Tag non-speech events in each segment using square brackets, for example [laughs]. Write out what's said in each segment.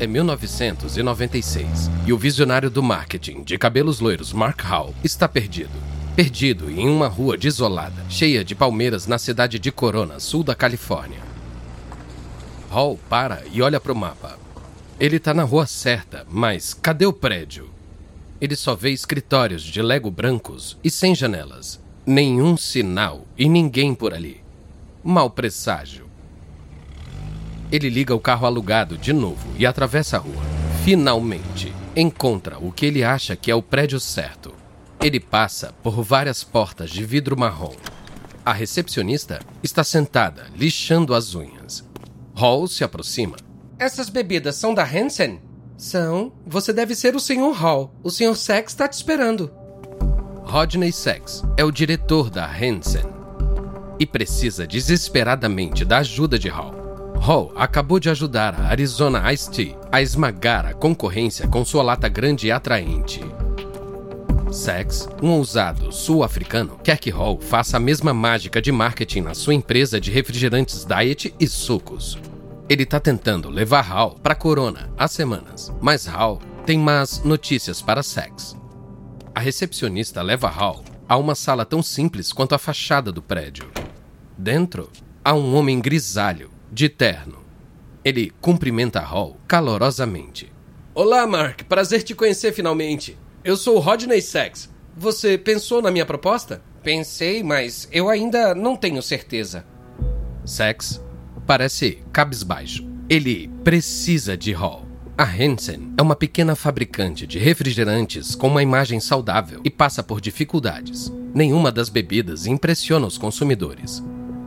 É 1996 e o visionário do marketing de cabelos loiros Mark Hall está perdido. Perdido em uma rua desolada, cheia de palmeiras na cidade de Corona, sul da Califórnia. Hall para e olha para o mapa. Ele está na rua certa, mas cadê o prédio? Ele só vê escritórios de lego brancos e sem janelas. Nenhum sinal e ninguém por ali. Mal presságio. Ele liga o carro alugado de novo e atravessa a rua. Finalmente, encontra o que ele acha que é o prédio certo. Ele passa por várias portas de vidro marrom. A recepcionista está sentada, lixando as unhas. Hall se aproxima. Essas bebidas são da Hansen? São. Você deve ser o Sr. Hall. O Sr. Sex está te esperando. Rodney Sex é o diretor da Hansen e precisa desesperadamente da ajuda de Hall. Hall acabou de ajudar a Arizona Ice Tea a esmagar a concorrência com sua lata grande e atraente. Sex, um ousado sul-africano, quer que Hall faça a mesma mágica de marketing na sua empresa de refrigerantes diet e sucos. Ele está tentando levar Hall para Corona há semanas, mas Hall tem más notícias para Sex. A recepcionista leva Hall a uma sala tão simples quanto a fachada do prédio. Dentro, há um homem grisalho de terno. Ele cumprimenta Hall calorosamente. Olá, Mark. Prazer te conhecer finalmente. Eu sou Rodney Sachs. Você pensou na minha proposta? Pensei, mas eu ainda não tenho certeza. Sachs parece cabisbaixo. Ele precisa de Hall. A Hansen é uma pequena fabricante de refrigerantes com uma imagem saudável e passa por dificuldades. Nenhuma das bebidas impressiona os consumidores.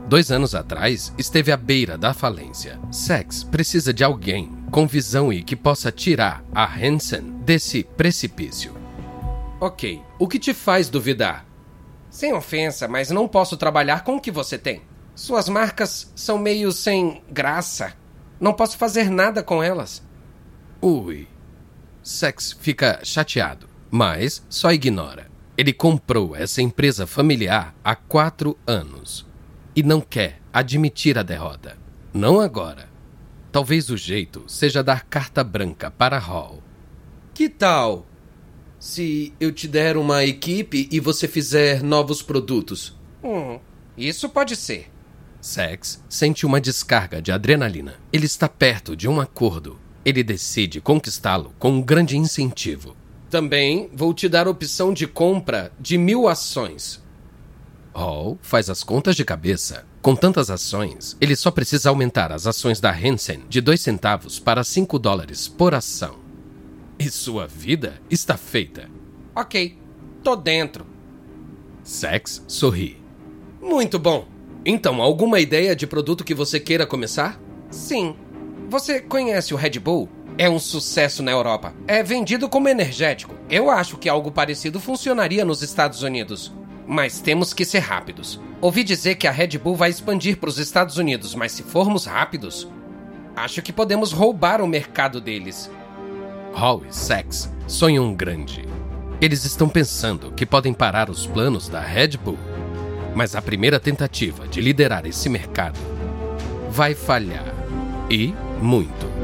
Dois anos atrás, esteve à beira da falência. Sex precisa de alguém com visão e que possa tirar a Hansen desse precipício. Ok, o que te faz duvidar? Sem ofensa, mas não posso trabalhar com o que você tem. Suas marcas são meio sem graça. Não posso fazer nada com elas. Ui. Sex fica chateado, mas só ignora. Ele comprou essa empresa familiar há quatro anos e não quer admitir a derrota. Não agora. Talvez o jeito seja dar carta branca para Hall. Que tal se eu te der uma equipe e você fizer novos produtos? Hum, isso pode ser. Sex sente uma descarga de adrenalina. Ele está perto de um acordo. Ele decide conquistá-lo com um grande incentivo. Também vou te dar opção de compra de mil ações. Hall faz as contas de cabeça. Com tantas ações, ele só precisa aumentar as ações da Hansen de 2 centavos para 5 dólares por ação. E sua vida está feita. Ok, tô dentro. Sex sorri. Muito bom. Então, alguma ideia de produto que você queira começar? Sim. Você conhece o Red Bull? É um sucesso na Europa. É vendido como energético. Eu acho que algo parecido funcionaria nos Estados Unidos. Mas temos que ser rápidos. Ouvi dizer que a Red Bull vai expandir para os Estados Unidos, mas se formos rápidos, acho que podemos roubar o mercado deles. Hall e Sachs sonham grande. Eles estão pensando que podem parar os planos da Red Bull. Mas a primeira tentativa de liderar esse mercado vai falhar. E muito.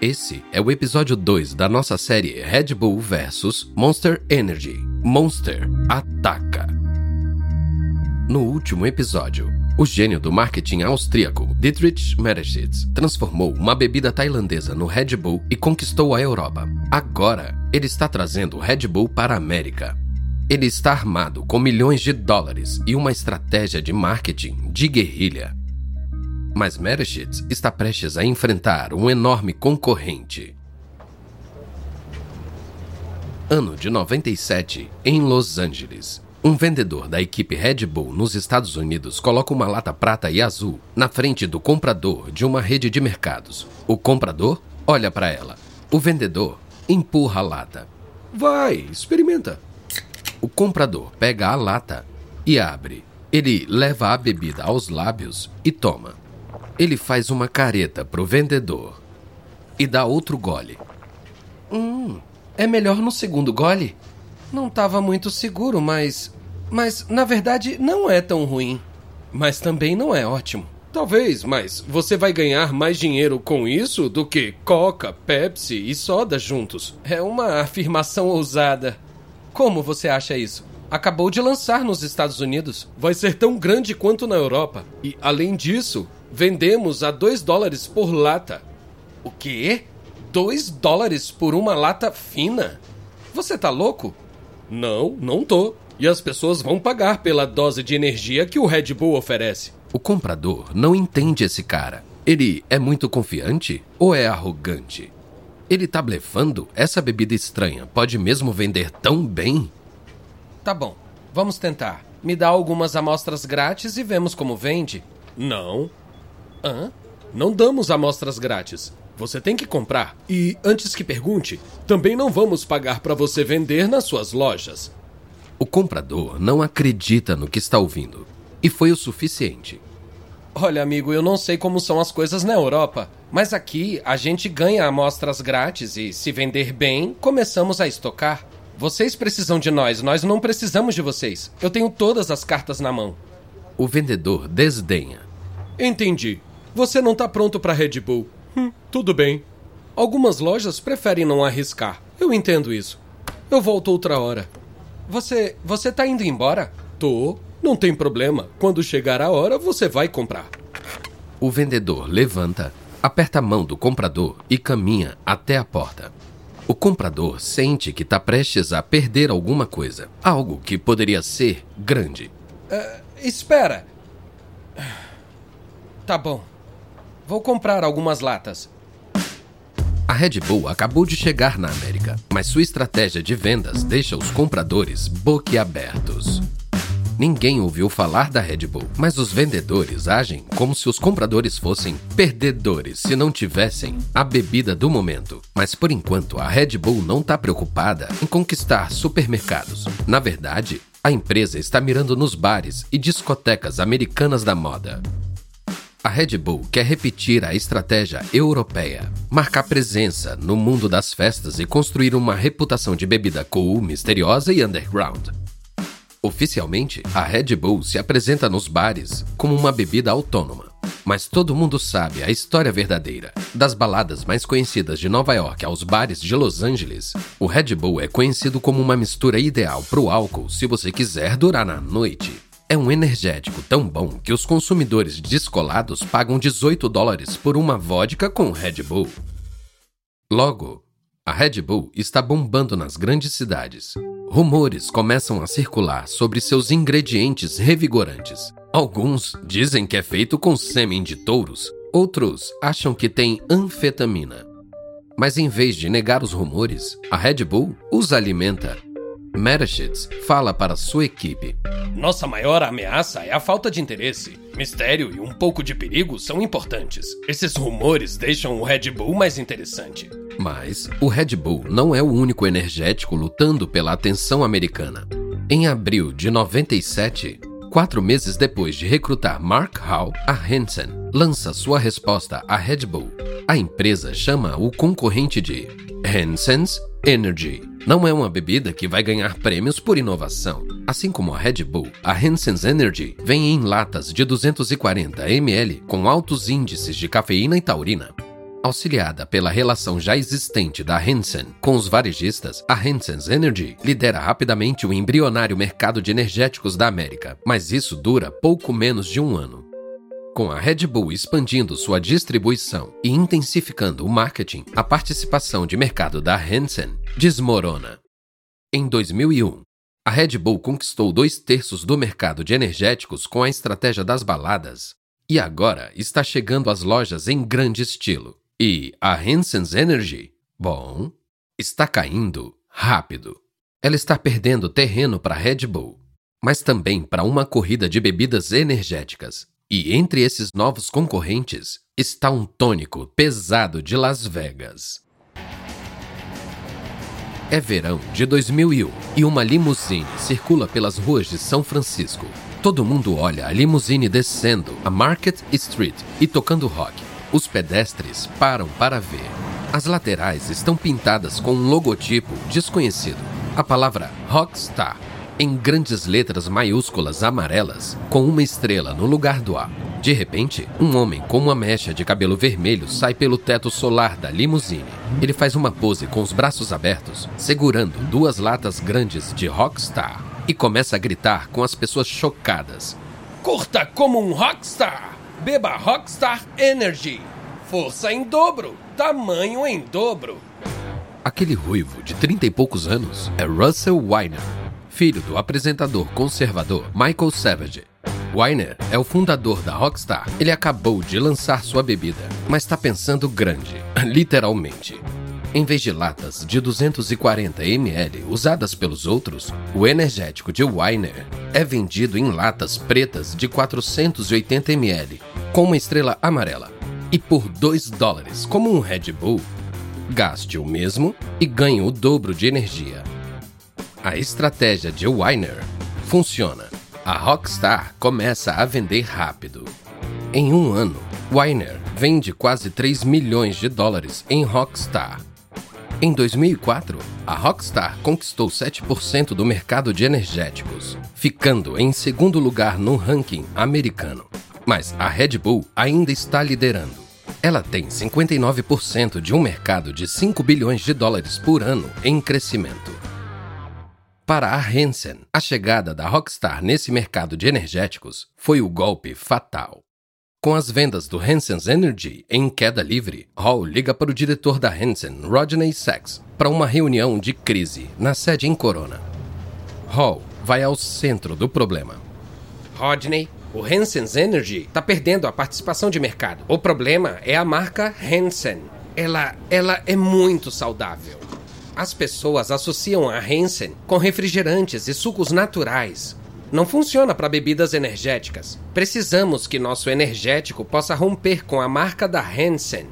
Esse é o episódio 2 da nossa série Red Bull vs Monster Energy. Monster ataca. No último episódio, o gênio do marketing austríaco Dietrich Mateschitz transformou uma bebida tailandesa no Red Bull e conquistou a Europa. Agora, ele está trazendo o Red Bull para a América. Ele está armado com milhões de dólares e uma estratégia de marketing de guerrilha mas Mereschitz está prestes a enfrentar um enorme concorrente. Ano de 97, em Los Angeles. Um vendedor da equipe Red Bull nos Estados Unidos coloca uma lata prata e azul na frente do comprador de uma rede de mercados. O comprador olha para ela. O vendedor empurra a lata. Vai, experimenta. O comprador pega a lata e abre. Ele leva a bebida aos lábios e toma. Ele faz uma careta pro vendedor e dá outro gole. Hum, é melhor no segundo gole? Não estava muito seguro, mas. Mas, na verdade, não é tão ruim. Mas também não é ótimo. Talvez, mas você vai ganhar mais dinheiro com isso do que Coca, Pepsi e soda juntos. É uma afirmação ousada. Como você acha isso? Acabou de lançar nos Estados Unidos. Vai ser tão grande quanto na Europa. E, além disso, vendemos a 2 dólares por lata. O quê? 2 dólares por uma lata fina? Você tá louco? Não, não tô. E as pessoas vão pagar pela dose de energia que o Red Bull oferece. O comprador não entende esse cara. Ele é muito confiante ou é arrogante? Ele tá blefando? Essa bebida estranha pode mesmo vender tão bem? Tá bom, vamos tentar. Me dá algumas amostras grátis e vemos como vende. Não. Hã? Não damos amostras grátis. Você tem que comprar. E antes que pergunte, também não vamos pagar para você vender nas suas lojas. O comprador não acredita no que está ouvindo. E foi o suficiente. Olha, amigo, eu não sei como são as coisas na Europa, mas aqui a gente ganha amostras grátis e, se vender bem, começamos a estocar. Vocês precisam de nós, nós não precisamos de vocês. Eu tenho todas as cartas na mão. O vendedor desdenha. Entendi. Você não está pronto para Red Bull. Hum, tudo bem. Algumas lojas preferem não arriscar. Eu entendo isso. Eu volto outra hora. Você. Você tá indo embora? Tô. Não tem problema. Quando chegar a hora, você vai comprar. O vendedor levanta, aperta a mão do comprador e caminha até a porta. O comprador sente que está prestes a perder alguma coisa. Algo que poderia ser grande. Uh, espera. Tá bom. Vou comprar algumas latas. A Red Bull acabou de chegar na América, mas sua estratégia de vendas deixa os compradores boquiabertos. Ninguém ouviu falar da Red Bull, mas os vendedores agem como se os compradores fossem perdedores se não tivessem a bebida do momento. Mas por enquanto, a Red Bull não está preocupada em conquistar supermercados. Na verdade, a empresa está mirando nos bares e discotecas americanas da moda. A Red Bull quer repetir a estratégia europeia, marcar presença no mundo das festas e construir uma reputação de bebida cool, misteriosa e underground. Oficialmente, a Red Bull se apresenta nos bares como uma bebida autônoma. Mas todo mundo sabe a história verdadeira. Das baladas mais conhecidas de Nova York aos bares de Los Angeles, o Red Bull é conhecido como uma mistura ideal para o álcool se você quiser durar na noite. É um energético tão bom que os consumidores descolados pagam 18 dólares por uma vodka com Red Bull. Logo, a Red Bull está bombando nas grandes cidades. Rumores começam a circular sobre seus ingredientes revigorantes. Alguns dizem que é feito com sêmen de touros, outros acham que tem anfetamina. Mas em vez de negar os rumores, a Red Bull os alimenta. Mereschitz fala para sua equipe: Nossa maior ameaça é a falta de interesse. Mistério e um pouco de perigo são importantes. Esses rumores deixam o Red Bull mais interessante. Mas o Red Bull não é o único energético lutando pela atenção americana. Em abril de 97, quatro meses depois de recrutar Mark Hall, a Hansen lança sua resposta à Red Bull. A empresa chama o concorrente de Hansen's Energy. Não é uma bebida que vai ganhar prêmios por inovação. Assim como a Red Bull, a Hansen's Energy vem em latas de 240 ml com altos índices de cafeína e taurina. Auxiliada pela relação já existente da Hansen com os varejistas, a Hansen's Energy lidera rapidamente o embrionário mercado de energéticos da América, mas isso dura pouco menos de um ano. Com a Red Bull expandindo sua distribuição e intensificando o marketing, a participação de mercado da Hansen desmorona. Em 2001, a Red Bull conquistou dois terços do mercado de energéticos com a estratégia das baladas e agora está chegando às lojas em grande estilo. E a Hansen's Energy, bom, está caindo rápido. Ela está perdendo terreno para a Red Bull. mas também para uma corrida de bebidas energéticas. E entre esses novos concorrentes está um tônico pesado de Las Vegas. É verão de 2001 e uma limusine circula pelas ruas de São Francisco. Todo mundo olha a limusine descendo a Market Street e tocando rock. Os pedestres param para ver. As laterais estão pintadas com um logotipo desconhecido. A palavra Rockstar em grandes letras maiúsculas amarelas, com uma estrela no lugar do A. De repente, um homem com uma mecha de cabelo vermelho sai pelo teto solar da limusine. Ele faz uma pose com os braços abertos, segurando duas latas grandes de Rockstar, e começa a gritar com as pessoas chocadas. Curta como um Rockstar! Beba Rockstar Energy! Força em dobro, tamanho em dobro. Aquele ruivo de trinta e poucos anos é Russell Weiner, filho do apresentador conservador Michael Savage. Weiner é o fundador da Rockstar. Ele acabou de lançar sua bebida, mas está pensando grande, [laughs] literalmente. Em vez de latas de 240 ml usadas pelos outros, o energético de Weiner é vendido em latas pretas de 480 ml, com uma estrela amarela. E por 2 dólares, como um Red Bull, gaste o mesmo e ganhe o dobro de energia. A estratégia de Weiner funciona. A Rockstar começa a vender rápido. Em um ano, Weiner vende quase 3 milhões de dólares em Rockstar. Em 2004, a Rockstar conquistou 7% do mercado de energéticos, ficando em segundo lugar no ranking americano. Mas a Red Bull ainda está liderando. Ela tem 59% de um mercado de 5 bilhões de dólares por ano em crescimento. Para a Hansen, a chegada da Rockstar nesse mercado de energéticos foi o golpe fatal. Com as vendas do Hansen's Energy em queda livre, Hall liga para o diretor da Hansen, Rodney Sachs, para uma reunião de crise na sede em Corona. Hall vai ao centro do problema. Rodney, o Hansen's Energy está perdendo a participação de mercado. O problema é a marca Hansen. Ela, ela é muito saudável. As pessoas associam a Hansen com refrigerantes e sucos naturais. Não funciona para bebidas energéticas. Precisamos que nosso energético possa romper com a marca da Hansen.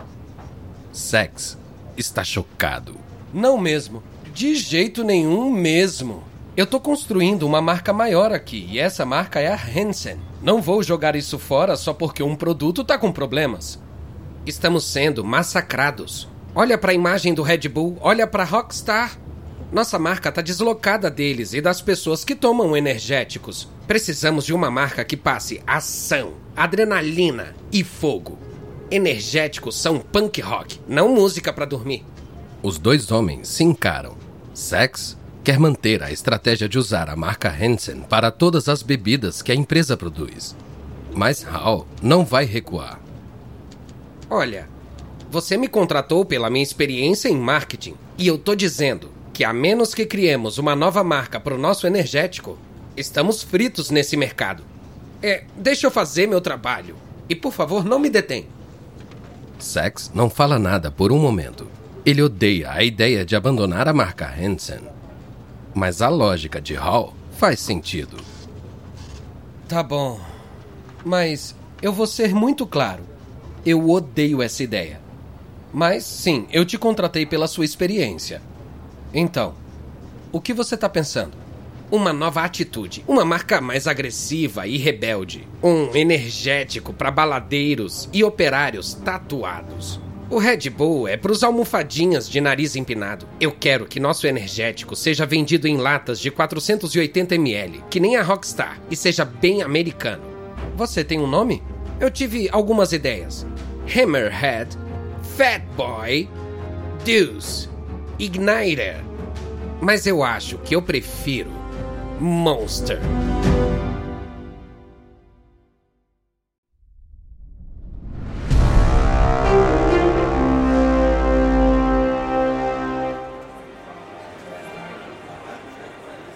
Sex está chocado. Não mesmo. De jeito nenhum mesmo. Eu tô construindo uma marca maior aqui e essa marca é a Hansen. Não vou jogar isso fora só porque um produto tá com problemas. Estamos sendo massacrados. Olha para a imagem do Red Bull, olha para Rockstar. Nossa marca está deslocada deles e das pessoas que tomam energéticos. Precisamos de uma marca que passe ação, adrenalina e fogo. Energéticos são punk rock, não música para dormir. Os dois homens se encaram. Sex quer manter a estratégia de usar a marca Hansen para todas as bebidas que a empresa produz. Mas Hal não vai recuar. Olha, você me contratou pela minha experiência em marketing. E eu tô dizendo que a menos que criemos uma nova marca para o nosso energético, estamos fritos nesse mercado. É, deixa eu fazer meu trabalho. E por favor, não me detém. Sex não fala nada por um momento. Ele odeia a ideia de abandonar a marca Hansen. Mas a lógica de Hall faz sentido. Tá bom. Mas eu vou ser muito claro. Eu odeio essa ideia. Mas sim, eu te contratei pela sua experiência. Então, o que você está pensando? Uma nova atitude, uma marca mais agressiva e rebelde, um energético para baladeiros e operários tatuados. O Red Bull é para os almofadinhas de nariz empinado. Eu quero que nosso energético seja vendido em latas de 480 ml, que nem a Rockstar, e seja bem americano. Você tem um nome? Eu tive algumas ideias. Hammerhead Fat Boy, Deuce, Igniter. Mas eu acho que eu prefiro Monster.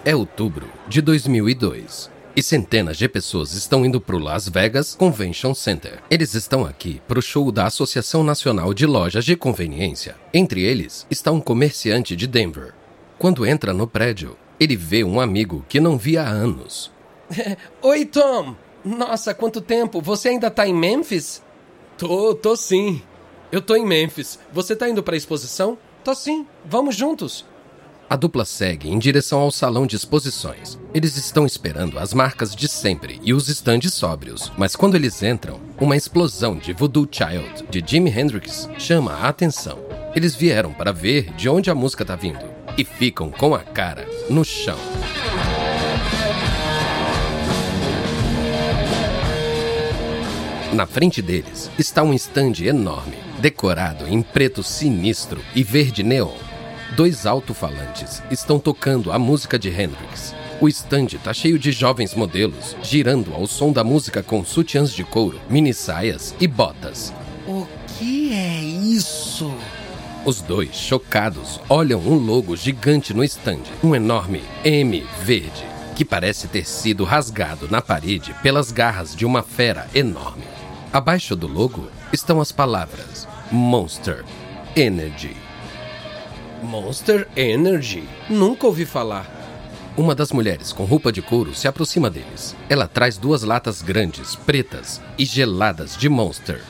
É outubro de 2002 e centenas de pessoas estão indo para o Las Vegas Convention Center. Eles estão aqui para o show da Associação Nacional de Lojas de Conveniência. Entre eles está um comerciante de Denver. Quando entra no prédio, ele vê um amigo que não via há anos. [laughs] Oi, Tom! Nossa, quanto tempo! Você ainda tá em Memphis? Tô, tô sim. Eu tô em Memphis. Você tá indo pra exposição? Tô sim. Vamos juntos. A dupla segue em direção ao salão de exposições. Eles estão esperando as marcas de sempre e os estandes sóbrios, mas quando eles entram, uma explosão de Voodoo Child de Jimi Hendrix chama a atenção. Eles vieram para ver de onde a música tá vindo e ficam com a cara no chão. Na frente deles está um estande enorme, decorado em preto sinistro e verde neon. Dois alto-falantes estão tocando a música de Hendrix. O estande está cheio de jovens modelos, girando ao som da música com sutiãs de couro, mini saias e botas. O que é isso? Os dois, chocados, olham um logo gigante no estande, um enorme M verde, que parece ter sido rasgado na parede pelas garras de uma fera enorme. Abaixo do logo estão as palavras Monster Energy. Monster Energy? Nunca ouvi falar. Uma das mulheres com roupa de couro se aproxima deles. Ela traz duas latas grandes, pretas e geladas de Monster.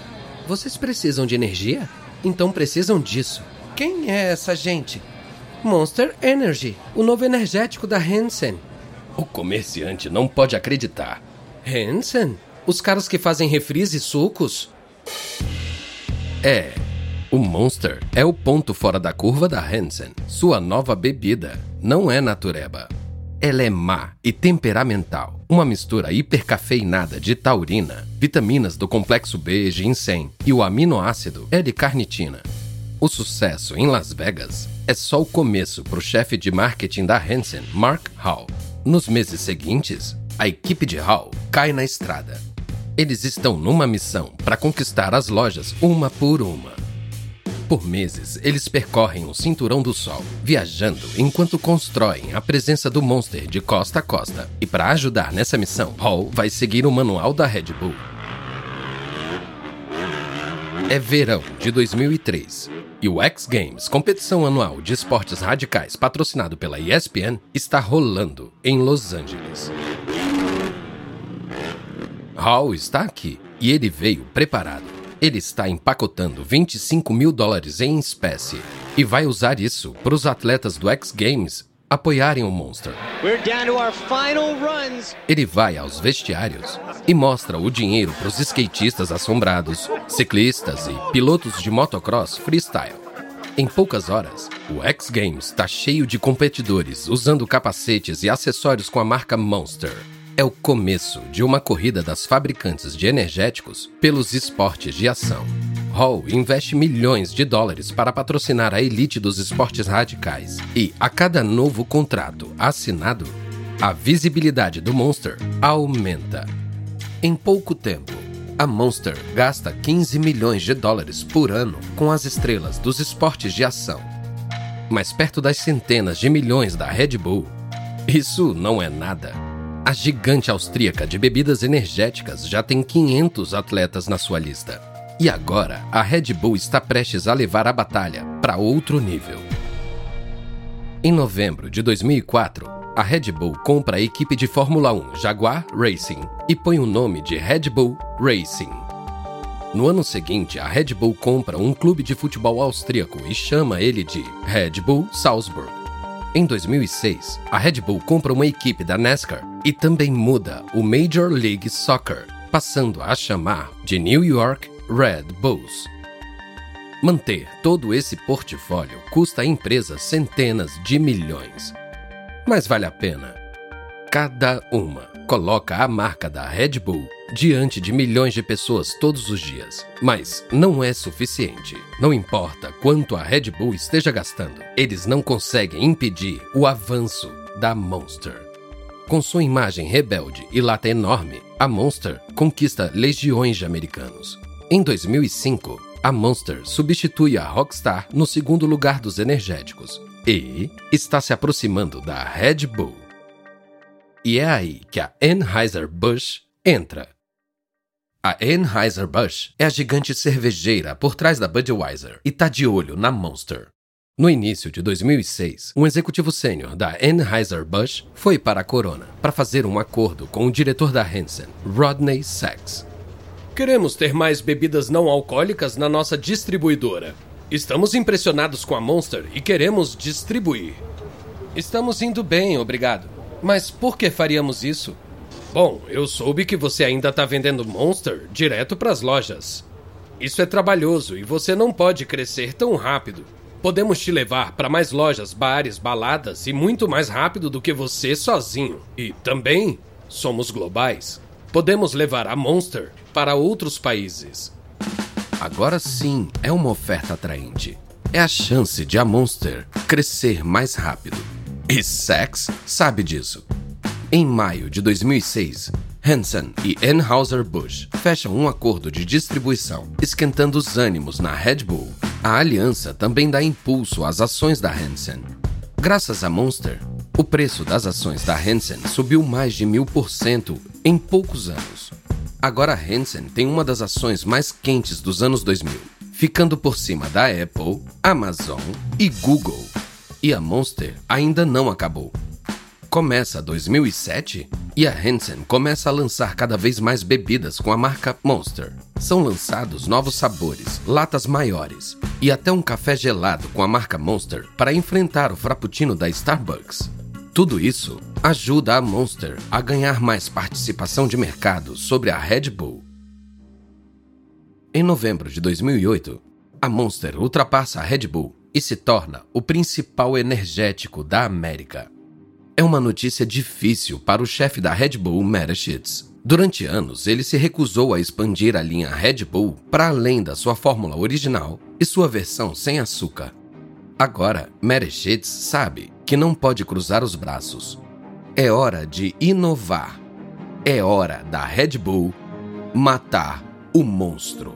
Vocês precisam de energia? Então precisam disso. Quem é essa gente? Monster Energy, o novo energético da Hansen. O comerciante não pode acreditar. Hansen? Os caras que fazem refris e sucos? É. O Monster é o ponto fora da curva da Hansen. Sua nova bebida não é natureba. Ela é má e temperamental. Uma mistura hipercafeinada de taurina, vitaminas do complexo B, ginseng e o aminoácido L-carnitina. O sucesso em Las Vegas é só o começo para o chefe de marketing da Hansen, Mark Hall. Nos meses seguintes, a equipe de Hall cai na estrada eles estão numa missão para conquistar as lojas uma por uma. Por meses, eles percorrem o Cinturão do Sol, viajando enquanto constroem a presença do Monster de costa a costa. E para ajudar nessa missão, Hall vai seguir o manual da Red Bull. É verão de 2003 e o X Games, competição anual de esportes radicais patrocinado pela ESPN, está rolando em Los Angeles. Hall está aqui e ele veio preparado. Ele está empacotando 25 mil dólares em espécie e vai usar isso para os atletas do X Games apoiarem o Monster. Ele vai aos vestiários e mostra o dinheiro para os skatistas assombrados, ciclistas e pilotos de motocross freestyle. Em poucas horas, o X Games está cheio de competidores usando capacetes e acessórios com a marca Monster é o começo de uma corrida das fabricantes de energéticos pelos esportes de ação. Hall investe milhões de dólares para patrocinar a elite dos esportes radicais e, a cada novo contrato assinado, a visibilidade do Monster aumenta. Em pouco tempo, a Monster gasta 15 milhões de dólares por ano com as estrelas dos esportes de ação. Mas perto das centenas de milhões da Red Bull, isso não é nada. A gigante austríaca de bebidas energéticas já tem 500 atletas na sua lista. E agora, a Red Bull está prestes a levar a batalha para outro nível. Em novembro de 2004, a Red Bull compra a equipe de Fórmula 1 Jaguar Racing e põe o nome de Red Bull Racing. No ano seguinte, a Red Bull compra um clube de futebol austríaco e chama ele de Red Bull Salzburg. Em 2006, a Red Bull compra uma equipe da NASCAR e também muda o Major League Soccer, passando a chamar de New York Red Bulls. Manter todo esse portfólio custa à empresa centenas de milhões. Mas vale a pena. Cada uma coloca a marca da Red Bull diante de milhões de pessoas todos os dias. Mas não é suficiente. Não importa quanto a Red Bull esteja gastando, eles não conseguem impedir o avanço da Monster. Com sua imagem rebelde e lata enorme, a Monster conquista legiões de americanos. Em 2005, a Monster substitui a Rockstar no segundo lugar dos energéticos e está se aproximando da Red Bull. E é aí que a Anheuser-Busch entra. A Anheuser-Busch é a gigante cervejeira por trás da Budweiser e tá de olho na Monster. No início de 2006, um executivo sênior da Anheuser-Busch foi para a Corona para fazer um acordo com o diretor da Hansen, Rodney Sachs. Queremos ter mais bebidas não alcoólicas na nossa distribuidora. Estamos impressionados com a Monster e queremos distribuir. Estamos indo bem, obrigado. Mas por que faríamos isso? Bom, eu soube que você ainda está vendendo Monster direto para as lojas. Isso é trabalhoso e você não pode crescer tão rápido. Podemos te levar para mais lojas, bares, baladas e muito mais rápido do que você sozinho. E também somos globais. Podemos levar a Monster para outros países. Agora sim é uma oferta atraente. É a chance de a Monster crescer mais rápido. E Sachs sabe disso. Em maio de 2006, Hansen e Anheuser-Busch fecham um acordo de distribuição, esquentando os ânimos na Red Bull a aliança também dá impulso às ações da Hansen. Graças à Monster, o preço das ações da Hansen subiu mais de mil por cento em poucos anos. Agora a Hansen tem uma das ações mais quentes dos anos 2000, ficando por cima da Apple, Amazon e Google. E a Monster ainda não acabou. Começa 2007 e a Hansen começa a lançar cada vez mais bebidas com a marca Monster. São lançados novos sabores, latas maiores e até um café gelado com a marca Monster para enfrentar o frappuccino da Starbucks. Tudo isso ajuda a Monster a ganhar mais participação de mercado sobre a Red Bull. Em novembro de 2008, a Monster ultrapassa a Red Bull e se torna o principal energético da América é uma notícia difícil para o chefe da Red Bull, Mereshitz. Durante anos, ele se recusou a expandir a linha Red Bull para além da sua fórmula original e sua versão sem açúcar. Agora, Mereshitz sabe que não pode cruzar os braços. É hora de inovar. É hora da Red Bull matar o monstro.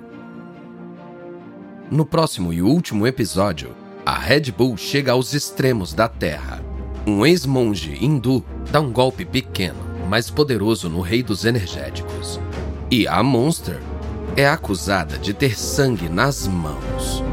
No próximo e último episódio, a Red Bull chega aos extremos da Terra um ex-monge hindu dá um golpe pequeno, mas poderoso no rei dos energéticos. E a Monster é acusada de ter sangue nas mãos.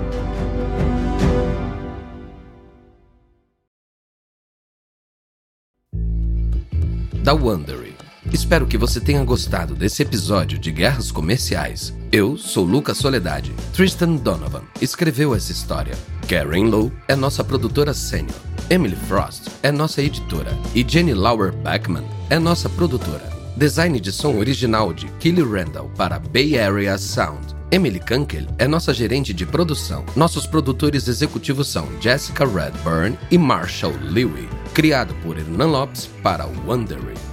Da Wondery. Espero que você tenha gostado desse episódio de Guerras Comerciais. Eu sou Lucas Soledade. Tristan Donovan escreveu essa história. Karen Lowe é nossa produtora sênior. Emily Frost é nossa editora e Jenny Lauer Beckman é nossa produtora. Design de som original de Kelly Randall para Bay Area Sound. Emily Kunkel é nossa gerente de produção. Nossos produtores executivos são Jessica Redburn e Marshall Lewy. Criado por Hernan Lopes para Wondery.